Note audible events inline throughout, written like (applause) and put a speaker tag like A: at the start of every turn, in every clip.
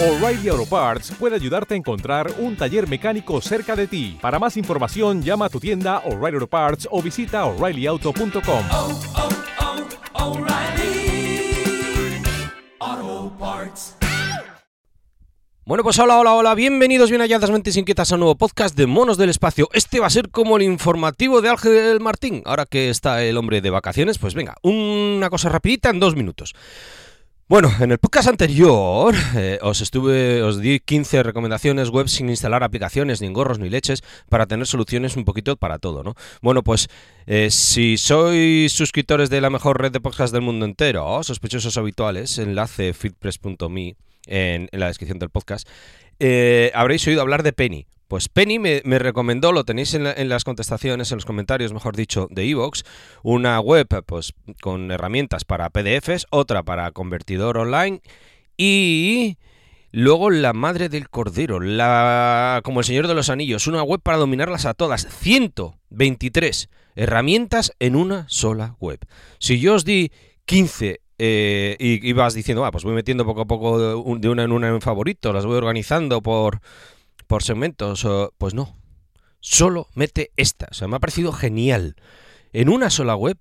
A: O'Reilly Auto Parts puede ayudarte a encontrar un taller mecánico cerca de ti. Para más información, llama a tu tienda O'Reilly Auto Parts o visita oreillyauto.com.
B: oh, oh, Parts.
C: Bueno, pues hola, hola, hola, bienvenidos, bien halladas mentes inquietas a un nuevo podcast de Monos del Espacio. Este va a ser como el informativo de Ángel Martín. Ahora que está el hombre de vacaciones, pues venga, una cosa rapidita en dos minutos. Bueno, en el podcast anterior eh, os estuve, os di 15 recomendaciones web sin instalar aplicaciones, ni gorros ni leches, para tener soluciones un poquito para todo, ¿no? Bueno, pues eh, si sois suscriptores de la mejor red de podcast del mundo entero, sospechosos habituales, enlace feedpress.me en, en la descripción del podcast, eh, habréis oído hablar de Penny. Pues Penny me, me recomendó, lo tenéis en, la- en las contestaciones, en los comentarios, mejor dicho, de Evox, una web pues con herramientas para PDFs, otra para convertidor online y luego la madre del cordero, la como el Señor de los Anillos, una web para dominarlas a todas, 123 herramientas en una sola web. Si yo os di 15 eh, y ibas diciendo, ah, pues voy metiendo poco a poco de una en una en favorito, las voy organizando por por segmentos, pues no. Solo mete esta. O sea, me ha parecido genial. En una sola web,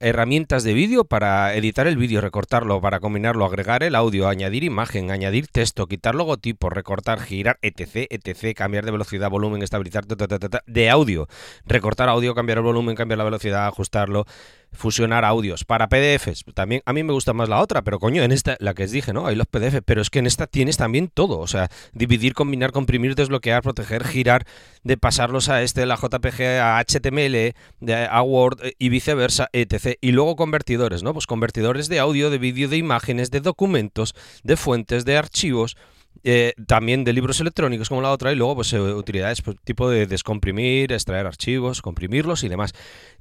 C: herramientas de vídeo para editar el vídeo, recortarlo, para combinarlo, agregar el audio, añadir imagen, añadir texto, quitar logotipos, recortar, girar, etc, etc, cambiar de velocidad, volumen, estabilizar, ta, ta, ta, ta, ta, de audio, recortar audio, cambiar el volumen, cambiar la velocidad, ajustarlo, fusionar audios para PDFs. También a mí me gusta más la otra, pero coño, en esta, la que os dije, ¿no? Hay los PDF, pero es que en esta tienes también todo. O sea, dividir, combinar, comprimir, desbloquear, proteger, girar, de pasarlos a este, la JPG, a HTML, a Word eh, y viceversa, etc. Y luego convertidores, ¿no? Pues convertidores de audio, de vídeo, de imágenes, de documentos, de fuentes, de archivos. eh, también de libros electrónicos como la otra y luego pues eh, utilidades pues, tipo de descomprimir, extraer archivos, comprimirlos y demás.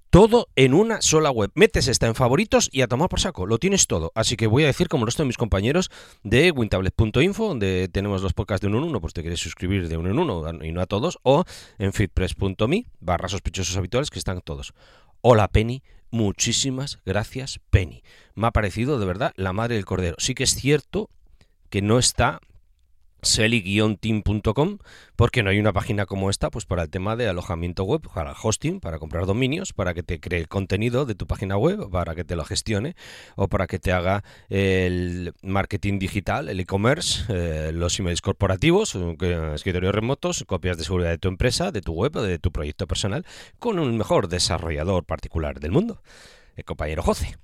C: Todo en una sola web. Metes esta en favoritos y a tomar por saco. Lo tienes todo. Así que voy a decir, como resto de mis compañeros, de wintablet.info, donde tenemos los podcasts de uno en uno, pues te quieres suscribir de uno en uno y no a todos, o en feedpress.me, barra sospechosos habituales, que están todos. Hola Penny, muchísimas gracias Penny. Me ha parecido de verdad la madre del cordero. Sí que es cierto que no está selly-team.com porque no hay una página como esta pues para el tema de alojamiento web, para hosting, para comprar dominios, para que te cree el contenido de tu página web, para que te lo gestione o para que te haga el marketing digital, el e-commerce, eh, los emails corporativos, eh, escritorios remotos, copias de seguridad de tu empresa, de tu web o de tu proyecto personal con un mejor desarrollador particular del mundo, el compañero José.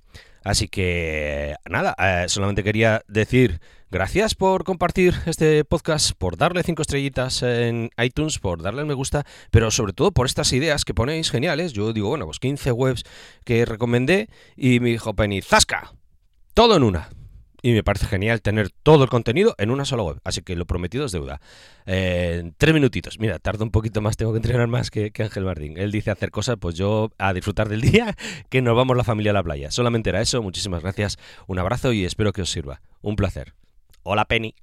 C: Así que nada, eh, solamente quería decir gracias por compartir este podcast, por darle cinco estrellitas en iTunes, por darle el me gusta, pero sobre todo por estas ideas que ponéis geniales. Yo digo, bueno, pues 15 webs que recomendé y me dijo Penny, ¡zasca! Todo en una. Y me parece genial tener todo el contenido en una sola web. Así que lo prometido es deuda. Eh, tres minutitos. Mira, tardo un poquito más, tengo que entrenar más que, que Ángel Martín. Él dice hacer cosas, pues yo a disfrutar del día, (laughs) que nos vamos la familia a la playa. Solamente era eso. Muchísimas gracias. Un abrazo y espero que os sirva. Un placer. Hola, Penny.